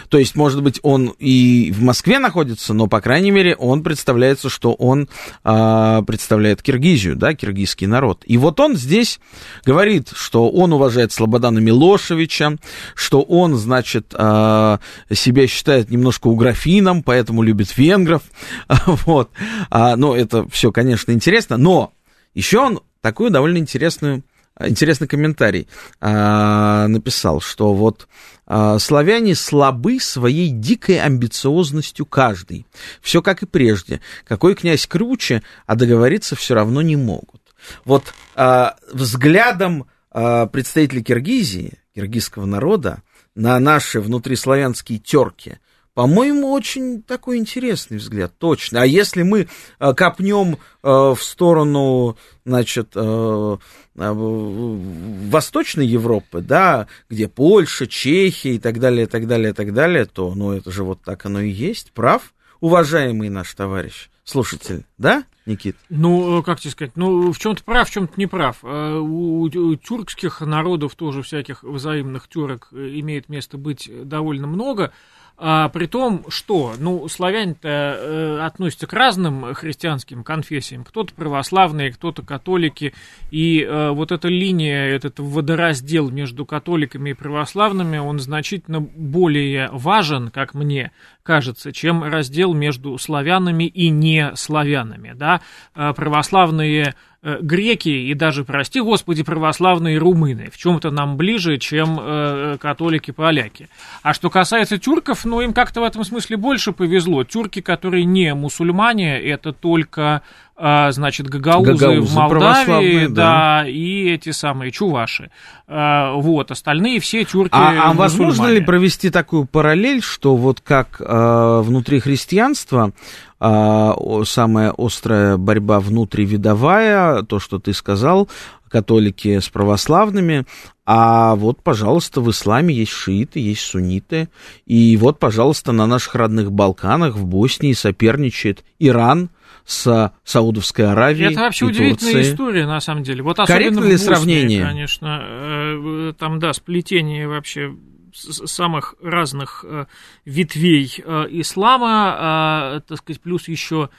То есть, может быть, он и в Москве находится, но, по крайней мере, он представляется, что он а, представляет Киргизию, да, киргизский народ. И вот он здесь говорит, что он уважает Слободана Милошевича, что он, значит, а, себя считает немножко уграфином, поэтому любит венгров. Вот. А, ну, это все, конечно, интересно, но еще он такую довольно интересную интересный комментарий а, написал, что вот а, славяне слабы своей дикой амбициозностью каждый. Все как и прежде. Какой князь круче, а договориться все равно не могут. Вот а, взглядом а, представителей Киргизии, киргизского народа, на наши внутриславянские терки – по-моему, очень такой интересный взгляд, точно. А если мы э, копнем э, в сторону, значит, э, Восточной Европы, да, где Польша, Чехия и так далее, и так далее, и так далее, то, ну, это же вот так оно и есть, прав, уважаемый наш товарищ, слушатель, да, Никит? Ну, как тебе сказать, ну, в чем-то прав, в чем-то не прав. У, у тюркских народов тоже всяких взаимных тюрок имеет место быть довольно много, а, при том, что, ну, славяне-то э, относятся к разным христианским конфессиям. Кто-то православные, кто-то католики. И э, вот эта линия, этот водораздел между католиками и православными, он значительно более важен, как мне кажется, чем раздел между славянами и не славянами. Да? А, православные Э, греки и даже, прости господи, православные румыны в чем-то нам ближе, чем э, католики-поляки. А что касается тюрков, ну, им как-то в этом смысле больше повезло. Тюрки, которые не мусульмане, это только а, значит, гагаузы, гагаузы в Молдавии, да, да, и эти самые чуваши. А, вот, остальные все тюрки А, а возможно ли провести такую параллель, что вот как а, внутри христианства самая острая борьба внутривидовая, то, что ты сказал, католики с православными, а вот, пожалуйста, в исламе есть шииты, есть сунниты, и вот, пожалуйста, на наших родных Балканах, в Боснии соперничает Иран, с Саудовской Аравией. Это вообще и удивительная Турцией. история, на самом деле. Вот Корректно ли Боснии, сравнение? Конечно, э, там, да, сплетение вообще самых разных э, ветвей э, ислама, так сказать, плюс еще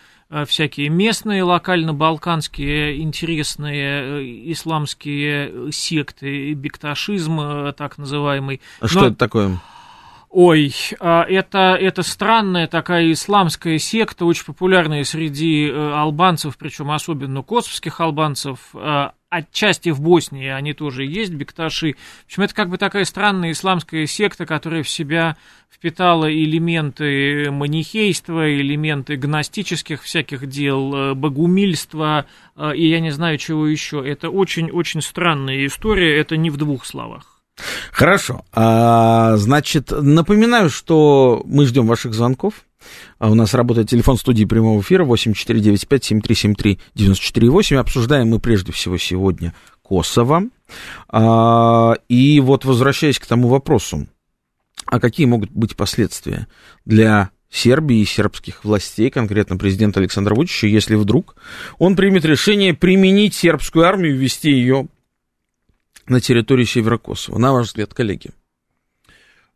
всякие местные, локально-балканские интересные исламские секты, бекташизм так называемый. А что это такое? Ой, а, это, это странная такая исламская секта, очень популярная среди э, албанцев, причем особенно косовских албанцев, отчасти в Боснии они тоже есть, бекташи. В общем, это как бы такая странная исламская секта, которая в себя впитала элементы манихейства, элементы гностических всяких дел, э, богумильства э, и я не знаю чего еще. Это очень-очень странная история, это не в двух словах. Хорошо. А, значит, напоминаю, что мы ждем ваших звонков. А у нас работает телефон студии прямого эфира 8495-7373-94-8. Обсуждаем мы прежде всего сегодня Косово. А, и вот возвращаясь к тому вопросу, а какие могут быть последствия для Сербии и сербских властей, конкретно президента Александра Вучича, если вдруг он примет решение применить сербскую армию, ввести ее на территории Северокосово, на ваш взгляд, коллеги?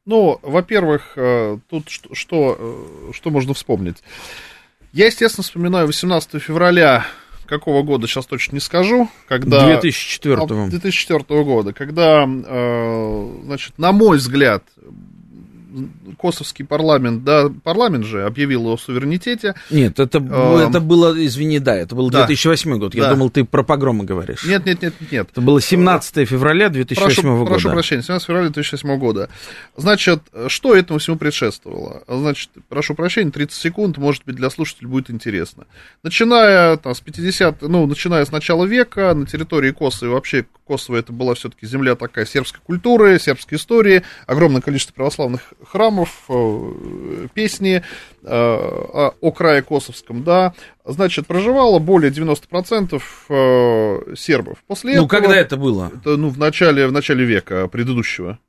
Ну, во-первых, э, тут что, что, э, что можно вспомнить? Я, естественно, вспоминаю 18 февраля какого года, сейчас точно не скажу, когда... 2004. 2004 года, когда, э, значит, на мой взгляд, косовский парламент, да, парламент же объявил о суверенитете. Нет, это, э, это было, извини, да, это был 2008 год. Я да. думал, ты про погромы говоришь. Нет, нет, нет, нет. Это было 17 февраля 2008 прошу, года. Прошу прощения, 17 февраля 2008 года. Значит, что этому всему предшествовало? Значит, прошу прощения, 30 секунд, может быть, для слушателей будет интересно. Начиная там, с 50, ну, начиная с начала века, на территории Косово, вообще Косово это была все-таки земля такая сербской культуры, сербской истории, огромное количество православных храмов, э, песни э, о крае Косовском, да, значит, проживало более 90% э, сербов. После ну, этого, когда это было? Это, ну, в начале, в начале века предыдущего.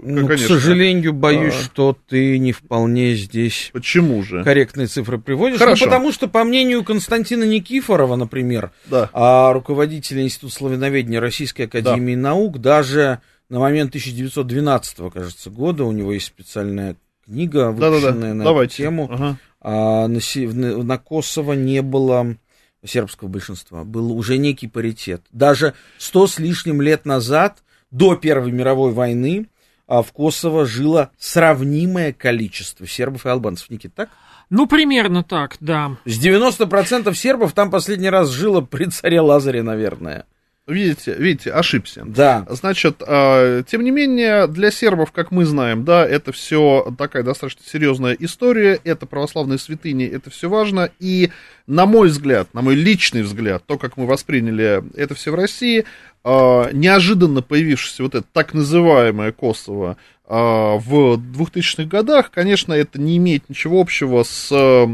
Ну, Конечно. к сожалению, боюсь, а... что ты не вполне здесь Почему же? корректные цифры приводишь. Хорошо. Ну, потому что, по мнению Константина Никифорова, например, да. а, руководителя Института славяноведения Российской Академии да. Наук, даже на момент 1912, кажется, года у него есть специальная книга, выпущенная да, да, да. на Давайте. эту тему. Ага. А, на, на Косово не было сербского большинства, был уже некий паритет. Даже сто с лишним лет назад, до Первой мировой войны, а в Косово жило сравнимое количество сербов и албанцев. Никит, так? Ну, примерно так, да. С 90% сербов там последний раз жило при царе Лазаре, наверное. Видите, видите, ошибся. Да. Значит, э, тем не менее, для сербов, как мы знаем, да, это все такая достаточно серьезная история, это православные святыни, это все важно, и на мой взгляд, на мой личный взгляд, то, как мы восприняли это все в России, неожиданно появившееся вот это так называемое Косово, а, в 2000-х годах, конечно, это не имеет ничего общего с, э,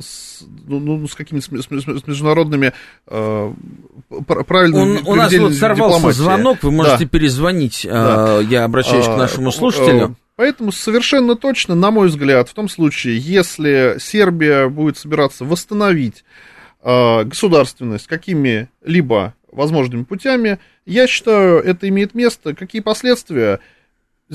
с, ну, ну, с какими-то с, международными э, правильными У нас вот сорвался звонок, вы можете да. перезвонить, э, да. я обращаюсь а, к нашему слушателю. Поэтому совершенно точно, на мой взгляд, в том случае, если Сербия будет собираться восстановить государственность какими-либо возможными путями, я считаю, это имеет место. Какие последствия?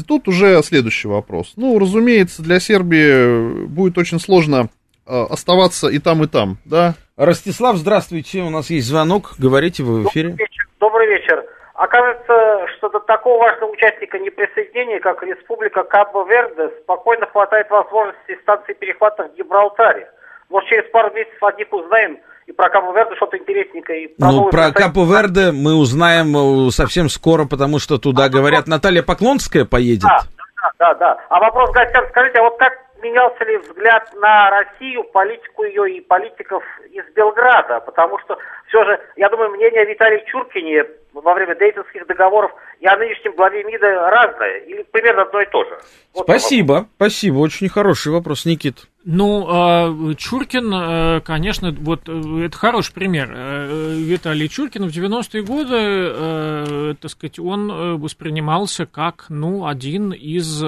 Тут уже следующий вопрос. Ну, разумеется, для Сербии будет очень сложно э, оставаться и там, и там, да? Ростислав, здравствуйте, у нас есть звонок, говорите вы в эфире. Добрый вечер. Добрый вечер. Окажется, что до такого важного участника неприсоединения, как Республика Кабо-Верде, спокойно хватает возможности станции перехвата в Гибралтаре. Может, через пару месяцев от них узнаем, и про Капо-Верде что-то интересненькое. И про ну, про Капо-Верде мы узнаем э, совсем скоро, потому что туда, а говорят, вопрос... Наталья Поклонская поедет. Да, да, да, да. А вопрос гостям, скажите, а вот как менялся ли взгляд на Россию, политику ее и политиков из Белграда? Потому что все же, я думаю, мнение Виталия Чуркине во время дейтинских договоров и о нынешнем главе МИДа разное, или примерно одно и то же? Вот спасибо, спасибо, очень хороший вопрос, Никит. Ну, а, Чуркин, э, конечно, вот э, это хороший пример. Э, Виталий Чуркин в 90-е годы, так сказать, он воспринимался как, ну, один из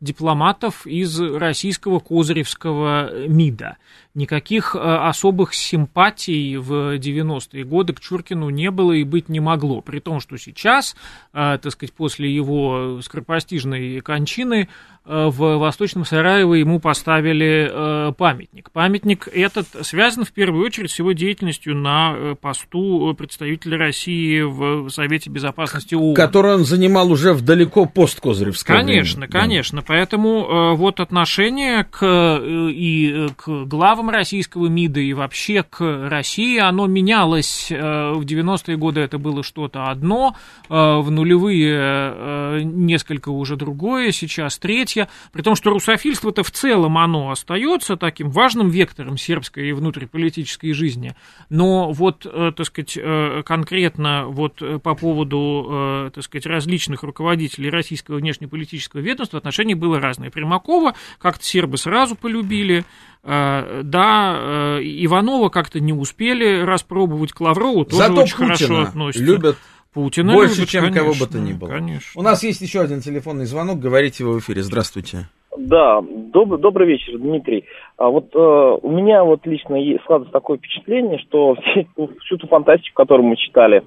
дипломатов из российского Козыревского МИДа. Никаких особых симпатий в 90-е годы к Чуркину не было и быть не могло. При том, что сейчас, так сказать, после его скоропостижной кончины, Э, в Восточном Сараево ему поставили э, памятник. Памятник этот связан в первую очередь с его деятельностью на э, посту представителя России в Совете Безопасности ООН. Который он занимал уже в далеко посткозыревское Конечно, время. конечно. Поэтому вот отношение к, и к главам российского МИДа и вообще к России, оно менялось. В 90-е годы это было что-то одно, в нулевые несколько уже другое, сейчас третье братья, при том, что русофильство-то в целом оно остается таким важным вектором сербской и внутриполитической жизни, но вот, э, так сказать, э, конкретно вот э, по поводу, так сказать, различных руководителей российского внешнеполитического ведомства отношение было разное. Примакова как-то сербы сразу полюбили, да, Иванова как-то не успели распробовать, к Лаврову тоже Зато очень Путина хорошо относятся. любят Путина Больше, любит, чем конечно, кого бы то ни было. Конечно. У нас есть еще один телефонный звонок. Говорите вы в эфире. Здравствуйте. Да, доб- добрый вечер, Дмитрий. А вот э, у меня вот лично складывается такое впечатление, что все, всю ту фантастику, которую мы читали,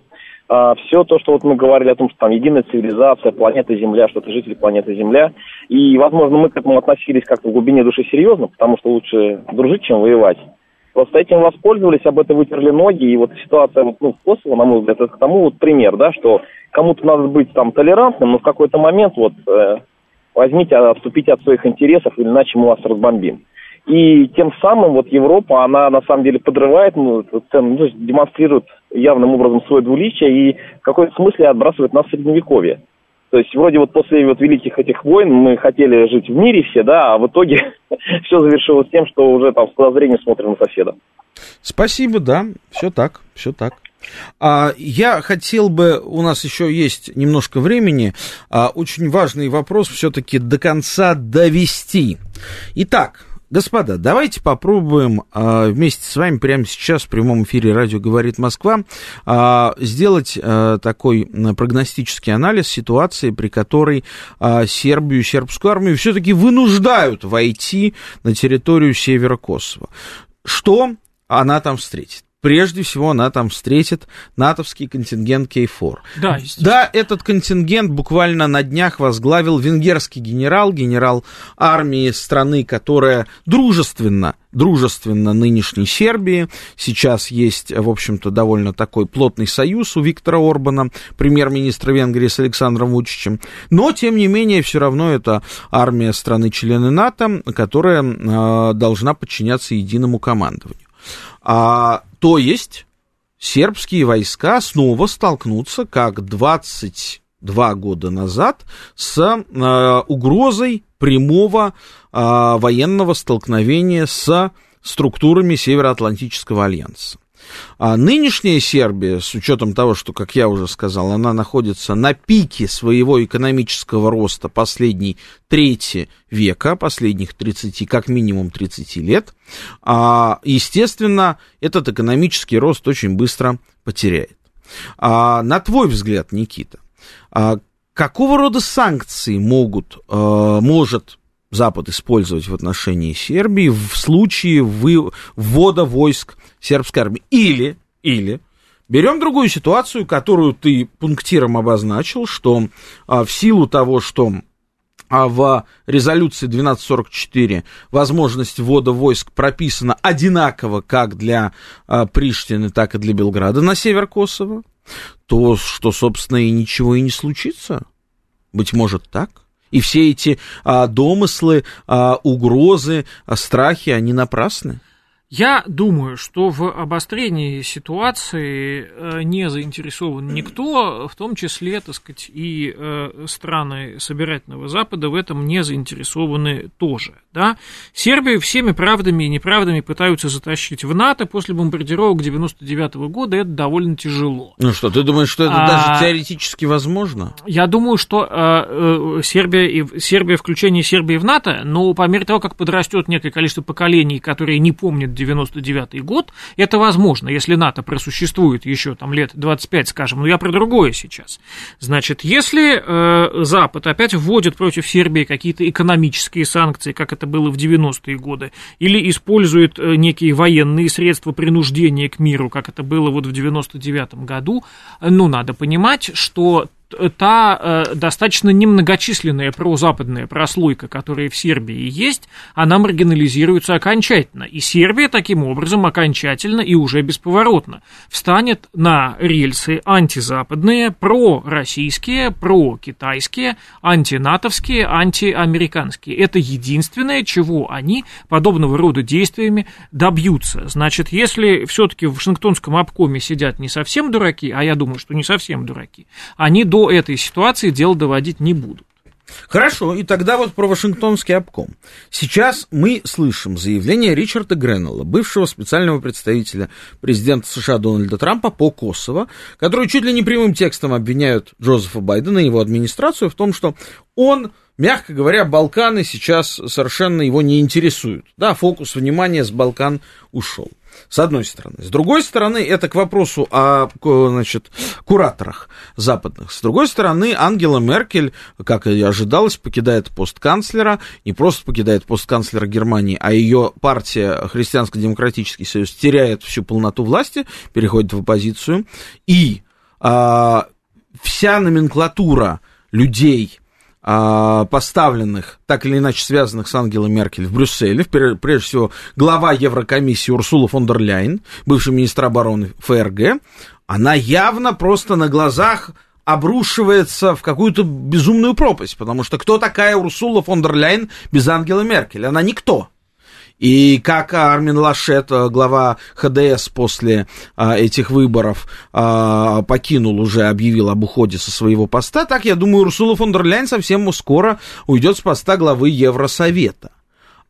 э, все то, что вот мы говорили о том, что там единая цивилизация, планета Земля, что это жители планеты Земля, и, возможно, мы к этому относились как-то в глубине души серьезно, потому что лучше дружить, чем воевать. Просто этим воспользовались, об этом вытерли ноги, и вот ситуация ну, в Косово, на мой взгляд, это к тому вот пример, да, что кому-то надо быть там толерантным, но в какой-то момент вот э, возьмите, отступите от своих интересов, иначе мы вас разбомбим. И тем самым вот Европа, она на самом деле подрывает, ну, цену, ну, демонстрирует явным образом свое двуличие и в какой-то смысле отбрасывает нас в средневековье. То есть вроде вот после вот великих этих войн мы хотели жить в мире все, да, а в итоге все завершилось тем, что уже там с подозрением смотрим на соседа. Спасибо, да, все так, все так. А, я хотел бы, у нас еще есть немножко времени, а, очень важный вопрос все-таки до конца довести. Итак, Господа, давайте попробуем э, вместе с вами прямо сейчас в прямом эфире «Радио говорит Москва» э, сделать э, такой прогностический анализ ситуации, при которой Сербию, сербскую армию все-таки вынуждают войти на территорию севера Косово. Что она там встретит? Прежде всего она там встретит натовский контингент K4. Да, да, этот контингент буквально на днях возглавил венгерский генерал, генерал армии страны, которая дружественно дружественно нынешней Сербии. Сейчас есть, в общем-то, довольно такой плотный союз у Виктора Орбана, премьер-министра Венгрии с Александром Вучичем. Но, тем не менее, все равно это армия страны-члены НАТО, которая э, должна подчиняться единому командованию. А, то есть сербские войска снова столкнутся, как 22 года назад, с э, угрозой прямого э, военного столкновения с структурами Североатлантического альянса. А нынешняя Сербия, с учетом того, что, как я уже сказал, она находится на пике своего экономического роста последней трети века, последних 30, как минимум 30 лет, а, естественно, этот экономический рост очень быстро потеряет. А, на твой взгляд, Никита, а, какого рода санкции могут, а, может Запад использовать в отношении Сербии в случае ввода войск сербской армии. Или, или, берем другую ситуацию, которую ты пунктиром обозначил, что а, в силу того, что а в резолюции 1244 возможность ввода войск прописана одинаково как для а, Приштины, так и для Белграда на север Косово, то что, собственно, и ничего и не случится. Быть может так? И все эти а, домыслы, а, угрозы, а, страхи, они напрасны? Я думаю, что в обострении ситуации э, не заинтересован никто, в том числе, так сказать, и э, страны собирательного Запада в этом не заинтересованы тоже. Да? Сербию всеми правдами и неправдами пытаются затащить в НАТО после бомбардировок 99 -го года, это довольно тяжело. Ну что, ты думаешь, что это а, даже теоретически возможно? Я думаю, что э, Сербия, и, Сербия, включение Сербии в НАТО, но по мере того, как подрастет некое количество поколений, которые не помнят 99 год, это возможно, если НАТО просуществует еще там лет 25, скажем, но я про другое сейчас. Значит, если э, Запад опять вводит против Сербии какие-то экономические санкции, как это было в 90-е годы, или использует э, некие военные средства принуждения к миру, как это было вот в 99 году, ну, надо понимать, что та э, достаточно немногочисленная прозападная прослойка, которая в Сербии есть, она маргинализируется окончательно. И Сербия таким образом окончательно и уже бесповоротно встанет на рельсы антизападные, пророссийские, прокитайские, антинатовские, антиамериканские. Это единственное, чего они подобного рода действиями добьются. Значит, если все-таки в Вашингтонском обкоме сидят не совсем дураки, а я думаю, что не совсем дураки, они до этой ситуации дело доводить не будут. Хорошо, и тогда вот про Вашингтонский обком. Сейчас мы слышим заявление Ричарда Греннелла, бывшего специального представителя президента США Дональда Трампа по Косово, который чуть ли не прямым текстом обвиняют Джозефа Байдена и его администрацию в том, что он мягко говоря, Балканы сейчас совершенно его не интересуют. Да, фокус внимания с Балкан ушел. С одной стороны. С другой стороны, это к вопросу о значит, кураторах западных. С другой стороны, Ангела Меркель, как и ожидалось, покидает пост канцлера. Не просто покидает пост канцлера Германии, а ее партия Христианско-демократический союз теряет всю полноту власти, переходит в оппозицию. И а, вся номенклатура людей, поставленных, так или иначе связанных с Ангелой Меркель в Брюсселе, прежде всего глава Еврокомиссии Урсула фон дер Ляйн, бывший министр обороны ФРГ, она явно просто на глазах обрушивается в какую-то безумную пропасть, потому что кто такая Урсула фон дер Ляйн без Ангелы Меркель? Она никто. И как Армин Лашет, э, глава ХДС после а, этих выборов а, покинул уже, объявил об уходе со своего поста, так, я думаю, Урсула фон дер Ляйн совсем скоро уйдет с поста главы Евросовета.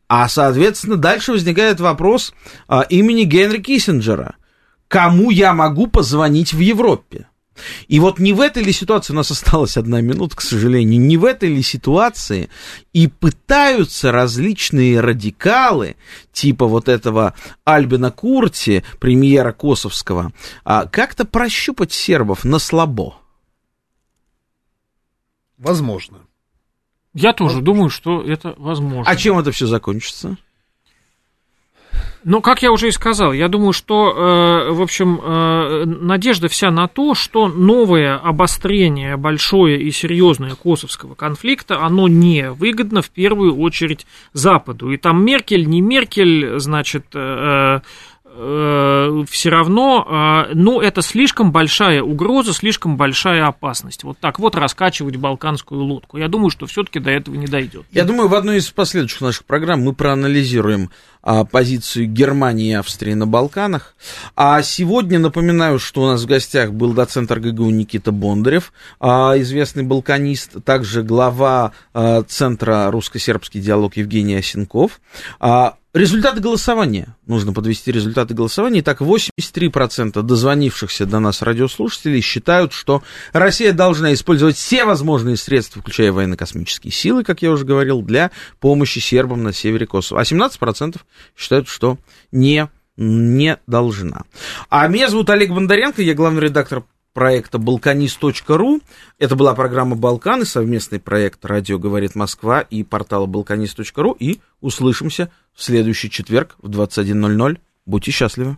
А, соответственно, дальше возникает вопрос а, имени Генри Киссинджера. Кому я могу позвонить в Европе? И вот не в этой ли ситуации, у нас осталась одна минута, к сожалению, не в этой ли ситуации и пытаются различные радикалы, типа вот этого Альбина Курти, премьера Косовского, а, как-то прощупать сербов на слабо? Возможно. Я тоже возможно. думаю, что это возможно. А чем это все закончится? Ну, как я уже и сказал, я думаю, что, э, в общем, э, надежда вся на то, что новое обострение большое и серьезное косовского конфликта, оно не выгодно в первую очередь Западу. И там Меркель, не Меркель, значит, э, э, все равно, э, ну, это слишком большая угроза, слишком большая опасность. Вот так вот раскачивать балканскую лодку. Я думаю, что все-таки до этого не дойдет. Я думаю, в одной из последующих наших программ мы проанализируем а, позицию Германии и Австрии на Балканах. А сегодня напоминаю, что у нас в гостях был доцент РГГУ Никита Бондарев, а, известный балканист, также глава а, Центра русско-сербский диалог Евгений Осенков. А, Результаты голосования. Нужно подвести результаты голосования. Итак, 83% дозвонившихся до нас радиослушателей считают, что Россия должна использовать все возможные средства, включая военно-космические силы, как я уже говорил, для помощи сербам на севере Косово. А 17% считают, что не, не должна. А меня зовут Олег Бондаренко, я главный редактор проекта «Балканист.ру». Это была программа «Балканы», совместный проект «Радио говорит Москва» и портала «Балканист.ру». И услышимся в следующий четверг в 21.00. Будьте счастливы.